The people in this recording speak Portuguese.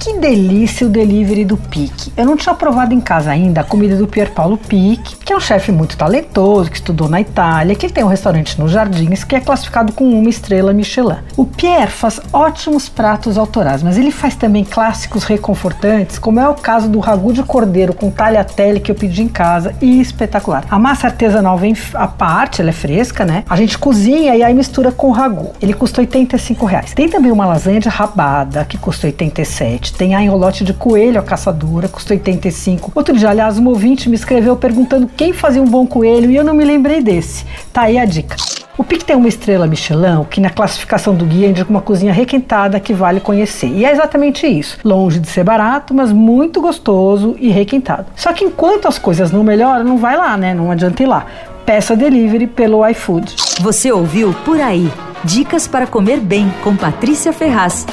Que delícia o delivery do Pique. Eu não tinha provado em casa ainda a comida do Pier Paulo Pique, que é um chefe muito talentoso, que estudou na Itália, que tem um restaurante nos Jardins, que é classificado com uma estrela Michelin. O Pierre faz ótimos pratos autorais, mas ele faz também clássicos reconfortantes, como é o caso do ragu de cordeiro com tagliatelle que eu pedi em casa e espetacular. A massa artesanal vem à parte, ela é fresca, né? A gente cozinha e aí mistura com o ragu. Ele custa 85 reais. Tem também uma lasanha de rabada que custa 87. Tem a enrolote de coelho, a caçadora, custa 85. Outro dia, aliás, um ouvinte me escreveu perguntando quem fazia um bom coelho e eu não me lembrei desse. Tá aí a dica. O Pique tem uma estrela Michelin, que na classificação do guia indica uma cozinha requentada que vale conhecer. E é exatamente isso. Longe de ser barato, mas muito gostoso e requentado. Só que enquanto as coisas não melhoram, não vai lá, né? Não adianta ir lá. Peça delivery pelo iFood. Você ouviu Por Aí. Dicas para comer bem com Patrícia Ferraz.